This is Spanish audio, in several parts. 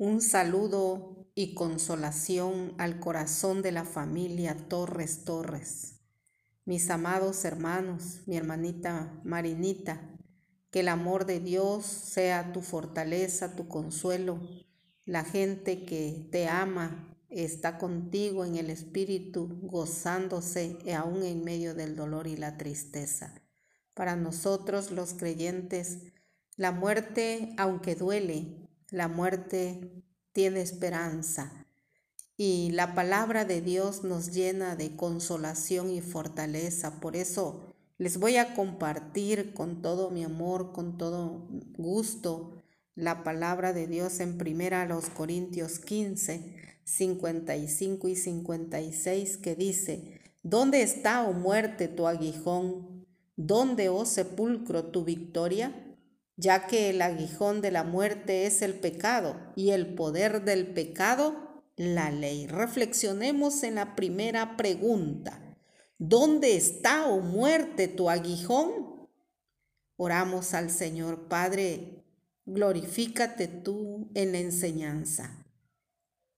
Un saludo y consolación al corazón de la familia Torres Torres. Mis amados hermanos, mi hermanita Marinita, que el amor de Dios sea tu fortaleza, tu consuelo. La gente que te ama está contigo en el espíritu, gozándose aún en medio del dolor y la tristeza. Para nosotros los creyentes, la muerte, aunque duele, la muerte tiene esperanza y la palabra de Dios nos llena de consolación y fortaleza. Por eso les voy a compartir con todo mi amor, con todo gusto, la palabra de Dios en primera los Corintios 15, 55 y 56 que dice, ¿Dónde está, oh muerte, tu aguijón? ¿Dónde, oh sepulcro, tu victoria? Ya que el aguijón de la muerte es el pecado y el poder del pecado, la ley. Reflexionemos en la primera pregunta. ¿Dónde está, oh muerte, tu aguijón? Oramos al Señor Padre, glorifícate tú en la enseñanza.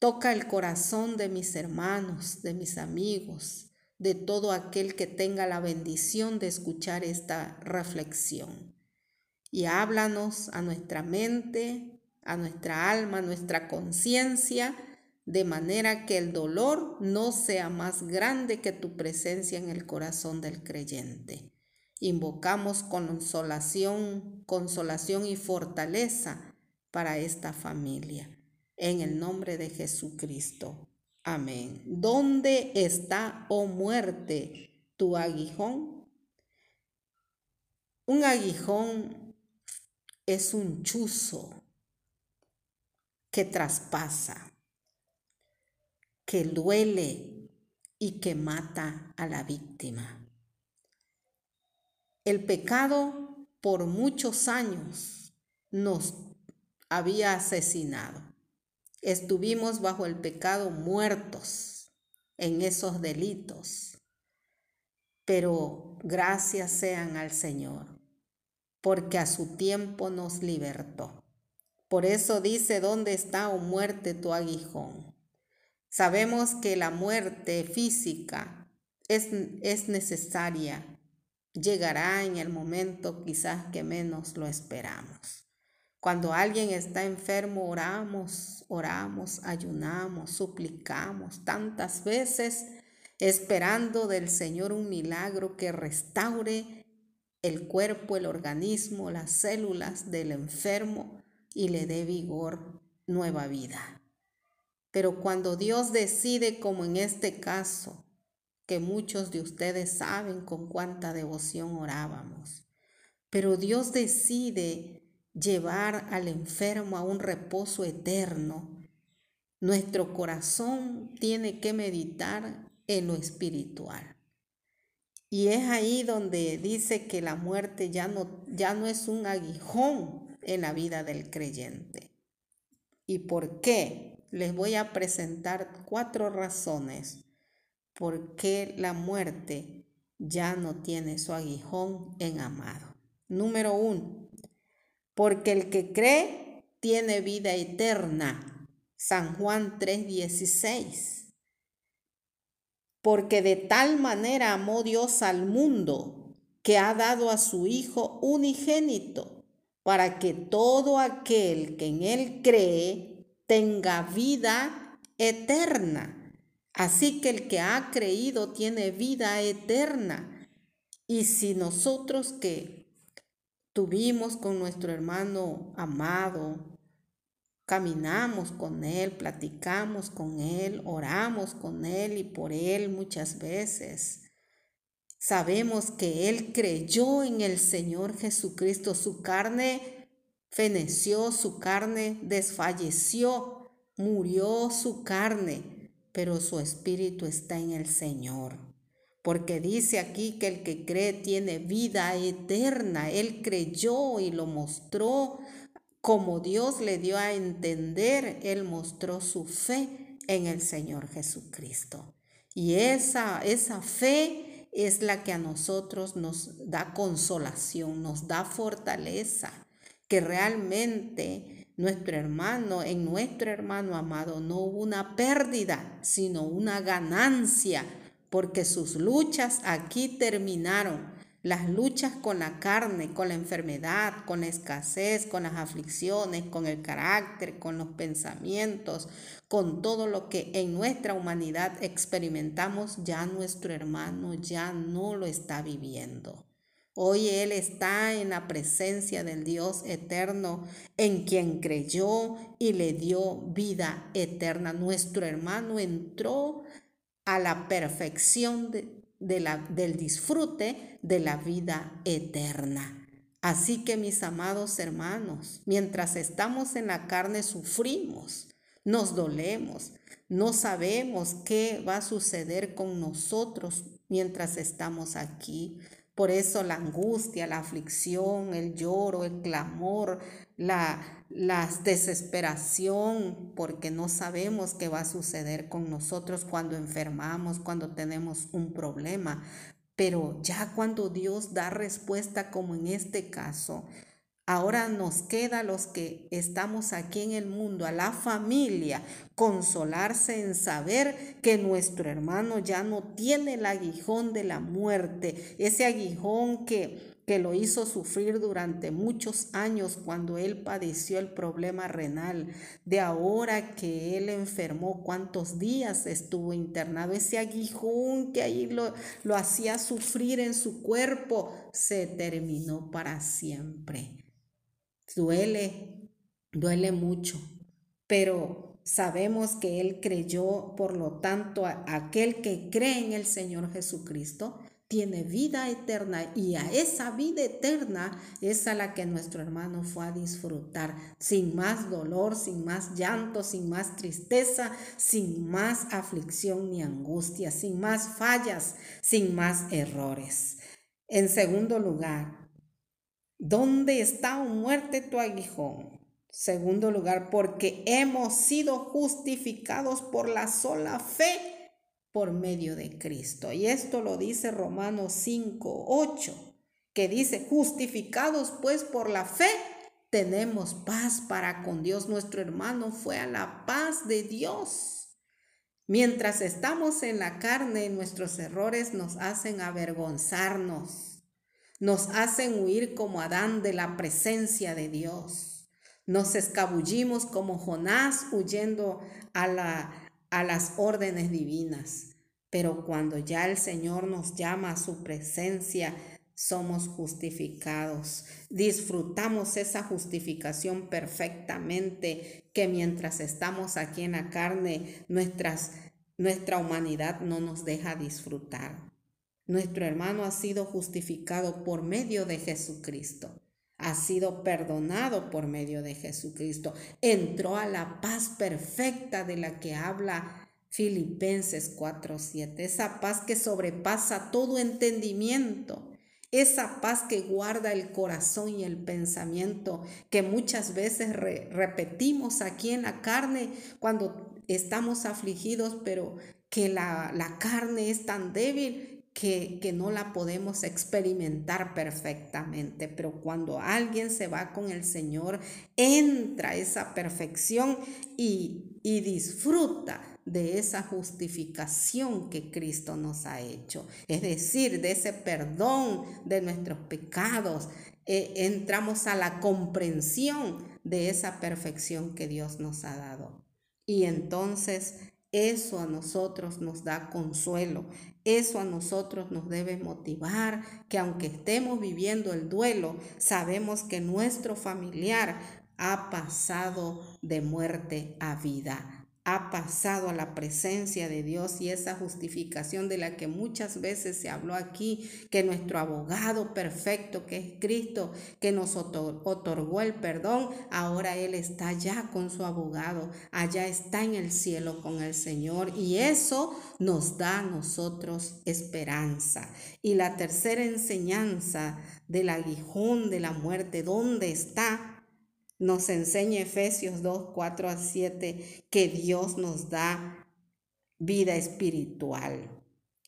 Toca el corazón de mis hermanos, de mis amigos, de todo aquel que tenga la bendición de escuchar esta reflexión y háblanos a nuestra mente, a nuestra alma, a nuestra conciencia, de manera que el dolor no sea más grande que tu presencia en el corazón del creyente. Invocamos consolación, consolación y fortaleza para esta familia. En el nombre de Jesucristo. Amén. ¿Dónde está, oh muerte, tu aguijón? Un aguijón es un chuzo que traspasa, que duele y que mata a la víctima. El pecado por muchos años nos había asesinado. Estuvimos bajo el pecado muertos en esos delitos. Pero gracias sean al Señor porque a su tiempo nos libertó. Por eso dice, ¿dónde está, o oh muerte, tu aguijón? Sabemos que la muerte física es, es necesaria, llegará en el momento quizás que menos lo esperamos. Cuando alguien está enfermo, oramos, oramos, ayunamos, suplicamos tantas veces, esperando del Señor un milagro que restaure el cuerpo, el organismo, las células del enfermo y le dé vigor, nueva vida. Pero cuando Dios decide, como en este caso, que muchos de ustedes saben con cuánta devoción orábamos, pero Dios decide llevar al enfermo a un reposo eterno, nuestro corazón tiene que meditar en lo espiritual. Y es ahí donde dice que la muerte ya no, ya no es un aguijón en la vida del creyente. ¿Y por qué? Les voy a presentar cuatro razones por qué la muerte ya no tiene su aguijón en amado. Número uno, porque el que cree tiene vida eterna. San Juan 3:16 porque de tal manera amó Dios al mundo que ha dado a su Hijo unigénito, para que todo aquel que en Él cree tenga vida eterna. Así que el que ha creído tiene vida eterna. Y si nosotros que tuvimos con nuestro hermano amado, Caminamos con Él, platicamos con Él, oramos con Él y por Él muchas veces. Sabemos que Él creyó en el Señor Jesucristo. Su carne feneció, su carne desfalleció, murió su carne, pero su espíritu está en el Señor. Porque dice aquí que el que cree tiene vida eterna. Él creyó y lo mostró como Dios le dio a entender, Él mostró su fe en el Señor Jesucristo. Y esa, esa fe es la que a nosotros nos da consolación, nos da fortaleza, que realmente nuestro hermano, en nuestro hermano amado, no hubo una pérdida, sino una ganancia, porque sus luchas aquí terminaron. Las luchas con la carne, con la enfermedad, con la escasez, con las aflicciones, con el carácter, con los pensamientos, con todo lo que en nuestra humanidad experimentamos, ya nuestro hermano ya no lo está viviendo. Hoy Él está en la presencia del Dios eterno, en quien creyó y le dio vida eterna. Nuestro hermano entró a la perfección de, del disfrute de la vida eterna. Así que mis amados hermanos, mientras estamos en la carne sufrimos, nos dolemos, no sabemos qué va a suceder con nosotros mientras estamos aquí. Por eso la angustia, la aflicción, el lloro, el clamor, la, la desesperación, porque no sabemos qué va a suceder con nosotros cuando enfermamos, cuando tenemos un problema. Pero ya cuando Dios da respuesta, como en este caso, Ahora nos queda los que estamos aquí en el mundo, a la familia, consolarse en saber que nuestro hermano ya no tiene el aguijón de la muerte, ese aguijón que, que lo hizo sufrir durante muchos años cuando él padeció el problema renal, de ahora que él enfermó, cuántos días estuvo internado, ese aguijón que ahí lo, lo hacía sufrir en su cuerpo, se terminó para siempre. Duele, duele mucho, pero sabemos que Él creyó, por lo tanto, aquel que cree en el Señor Jesucristo tiene vida eterna y a esa vida eterna es a la que nuestro hermano fue a disfrutar, sin más dolor, sin más llanto, sin más tristeza, sin más aflicción ni angustia, sin más fallas, sin más errores. En segundo lugar, ¿Dónde está, o muerte, tu aguijón? Segundo lugar, porque hemos sido justificados por la sola fe por medio de Cristo. Y esto lo dice Romanos 5, 8, que dice, justificados pues por la fe, tenemos paz para con Dios. Nuestro hermano fue a la paz de Dios. Mientras estamos en la carne, nuestros errores nos hacen avergonzarnos nos hacen huir como Adán de la presencia de Dios. Nos escabullimos como Jonás huyendo a, la, a las órdenes divinas. Pero cuando ya el Señor nos llama a su presencia, somos justificados. Disfrutamos esa justificación perfectamente que mientras estamos aquí en la carne, nuestra humanidad no nos deja disfrutar. Nuestro hermano ha sido justificado por medio de Jesucristo. Ha sido perdonado por medio de Jesucristo. Entró a la paz perfecta de la que habla Filipenses 4:7. Esa paz que sobrepasa todo entendimiento. Esa paz que guarda el corazón y el pensamiento, que muchas veces repetimos aquí en la carne cuando estamos afligidos, pero que la, la carne es tan débil que, no la podemos experimentar perfectamente, pero cuando alguien se va con el Señor, entra esa perfección y, y disfruta de esa justificación que Cristo nos ha hecho, es decir, de ese perdón de nuestros pecados. Eh, entramos a la comprensión de esa perfección que Dios nos ha dado. Y entonces eso a nosotros nos da consuelo, eso a nosotros nos debe motivar, que aunque estemos viviendo el duelo, sabemos que nuestro familiar ha pasado de muerte a vida ha pasado a la presencia de Dios y esa justificación de la que muchas veces se habló aquí, que nuestro abogado perfecto, que es Cristo, que nos otorgó el perdón, ahora Él está ya con su abogado, allá está en el cielo con el Señor y eso nos da a nosotros esperanza. Y la tercera enseñanza del aguijón de la muerte, ¿dónde está? Nos enseña Efesios 2, 4 a 7 que Dios nos da vida espiritual.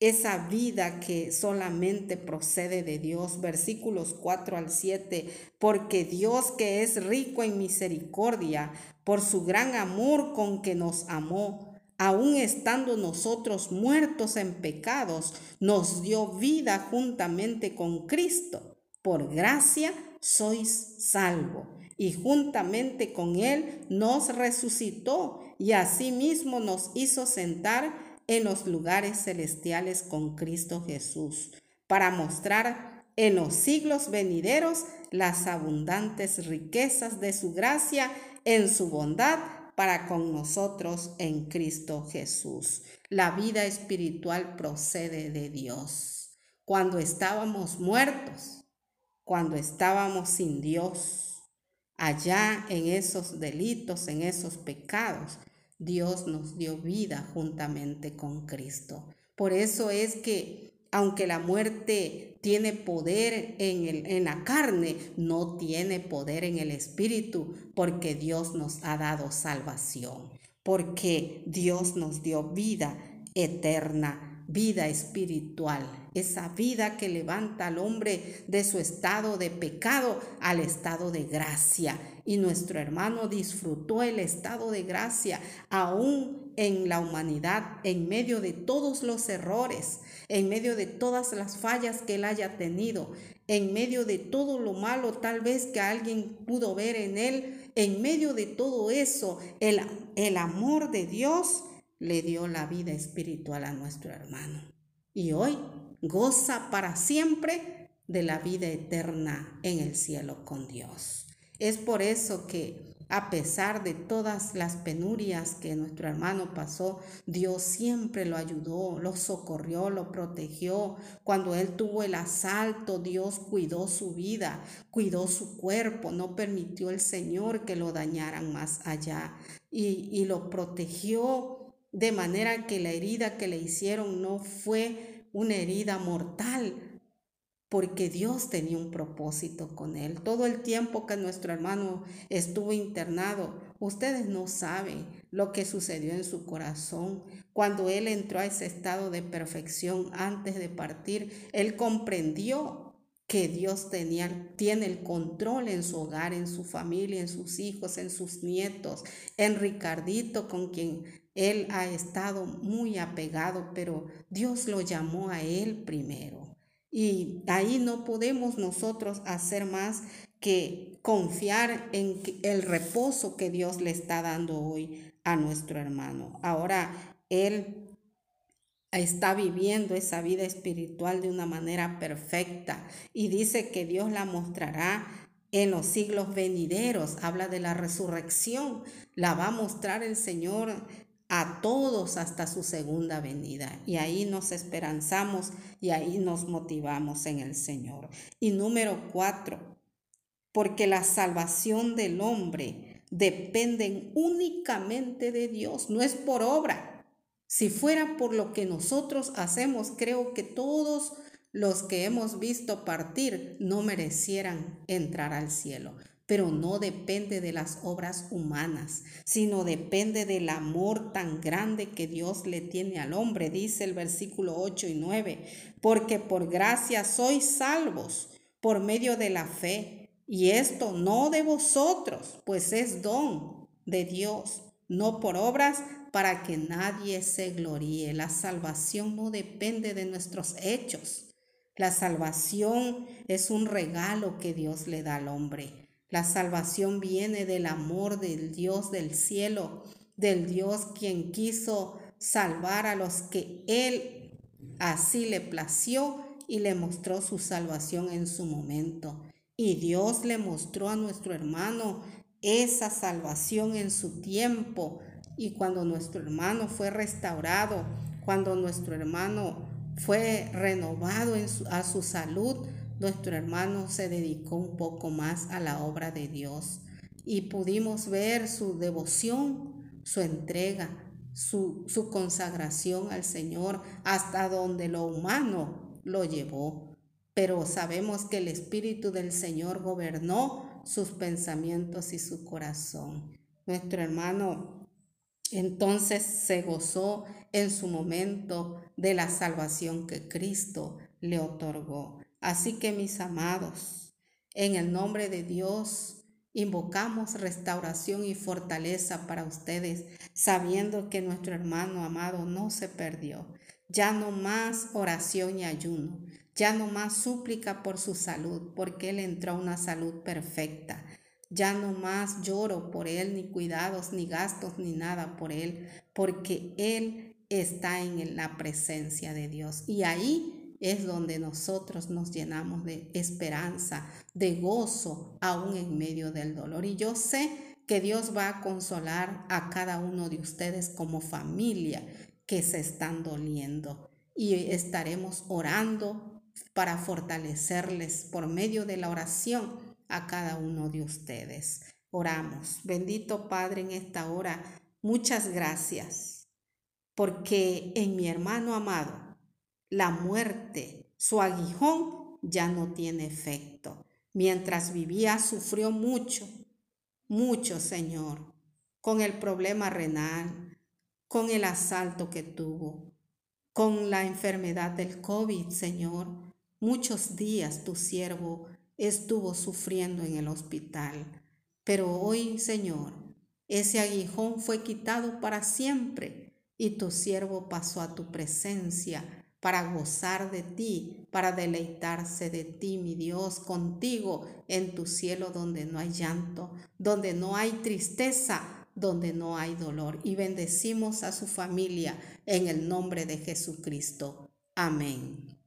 esa vida que solamente procede de Dios. Versículos 4 al 7, porque Dios que es rico en misericordia, por su gran amor con que nos amó, aun estando nosotros muertos en pecados, nos dio vida juntamente con Cristo. Por gracia sois salvo. Y juntamente con Él nos resucitó y asimismo nos hizo sentar en los lugares celestiales con Cristo Jesús, para mostrar en los siglos venideros las abundantes riquezas de su gracia en su bondad para con nosotros en Cristo Jesús. La vida espiritual procede de Dios. Cuando estábamos muertos, cuando estábamos sin Dios, allá en esos delitos, en esos pecados, Dios nos dio vida juntamente con Cristo. Por eso es que aunque la muerte tiene poder en, el, en, la carne, no tiene poder en el espíritu, porque Dios nos ha dado salvación, porque Dios nos dio vida eterna, vida espiritual, esa vida que levanta al hombre de su estado de pecado al estado de gracia y nuestro hermano disfrutó el estado de gracia aún en la humanidad, en medio de todos los errores, en medio de todas las fallas que él haya tenido, en medio de todo lo malo tal vez que alguien pudo ver en él, en medio de todo eso, el, el amor de Dios le dio la vida espiritual a nuestro hermano. Y hoy goza para siempre de la vida eterna en el cielo con Dios. Es por eso que a pesar de todas las penurias que nuestro hermano pasó, Dios siempre lo ayudó, lo socorrió, lo protegió. Cuando él tuvo el asalto, Dios cuidó su vida, cuidó su cuerpo, no permitió el Señor que lo dañaran más allá y, y lo protegió de manera que la herida que le hicieron no fue una herida mortal, porque Dios tenía un propósito con él. Todo el tiempo que nuestro hermano estuvo internado, ustedes no saben lo que sucedió en su corazón. Cuando él entró a ese estado de perfección antes de partir, él comprendió que Dios tenía, tiene el control en su hogar, en su familia, en sus hijos, en sus nietos, en Ricardito, con quien él ha estado muy apegado, pero Dios lo llamó a él primero. Y ahí no podemos nosotros hacer más que confiar en el reposo que Dios le está dando hoy a nuestro hermano. Ahora él está viviendo esa vida espiritual de una manera perfecta y dice que Dios la mostrará en los siglos venideros. Habla de la resurrección. La va a mostrar el Señor a todos hasta su segunda venida. Y ahí nos esperanzamos y ahí nos motivamos en el Señor. Y número cuatro, porque la salvación del hombre depende únicamente de Dios, no es por obra. Si fuera por lo que nosotros hacemos, creo que todos los que hemos visto partir no merecieran entrar al cielo pero no depende de las obras humanas, sino depende del amor tan grande que Dios le tiene al hombre, dice el versículo 8 y 9, porque por gracia sois salvos por medio de la fe, y esto no de vosotros, pues es don de Dios, no por obras para que nadie se gloríe. La salvación no depende de nuestros hechos. La salvación es un regalo que Dios le da al hombre. La salvación viene del amor del Dios del cielo, del Dios quien quiso salvar a los que Él así le plació y le mostró su salvación en su momento. Y Dios le mostró a nuestro hermano esa salvación en su tiempo. Y cuando nuestro hermano fue restaurado, cuando nuestro hermano fue renovado en a su salud, nuestro hermano se dedicó un poco más a la obra de Dios y pudimos ver su devoción, su entrega, su, consagración al Señor hasta donde lo humano lo llevó. Pero sabemos que el Espíritu del Señor gobernó sus pensamientos y su corazón. Nuestro hermano Entonces se gozó en su momento de la salvación que Cristo le otorgó. Así que mis amados, en el nombre de Dios, invocamos restauración y fortaleza para ustedes, sabiendo que nuestro hermano amado no se perdió. Ya no más oración y ayuno, ya no más súplica por su salud, porque Él entró a una salud perfecta. Ya no más lloro por Él, ni cuidados, ni gastos, ni nada por Él, porque Él está en la presencia de Dios. Y ahí es donde nosotros nos llenamos de esperanza, de gozo, aún en medio del dolor. Y yo sé que Dios va a consolar a cada uno de ustedes como familia que se están doliendo. Y estaremos orando para fortalecerles por medio de la oración a cada uno de ustedes. Oramos. Bendito Padre, en esta hora, muchas gracias, porque en mi hermano amado, la muerte, su aguijón ya no tiene efecto. Mientras vivía, sufrió mucho, mucho, Señor, con el problema renal, con el asalto que tuvo, con la enfermedad del COVID, Señor. Muchos días tu siervo estuvo sufriendo en el hospital. Pero hoy, Señor, ese aguijón fue quitado para siempre y tu siervo pasó a tu presencia para gozar de ti, para deleitarse de ti, mi Dios, contigo en tu cielo donde no hay llanto, donde no hay tristeza, donde no hay dolor. Y bendecimos a su familia en el nombre de Jesucristo. Amén.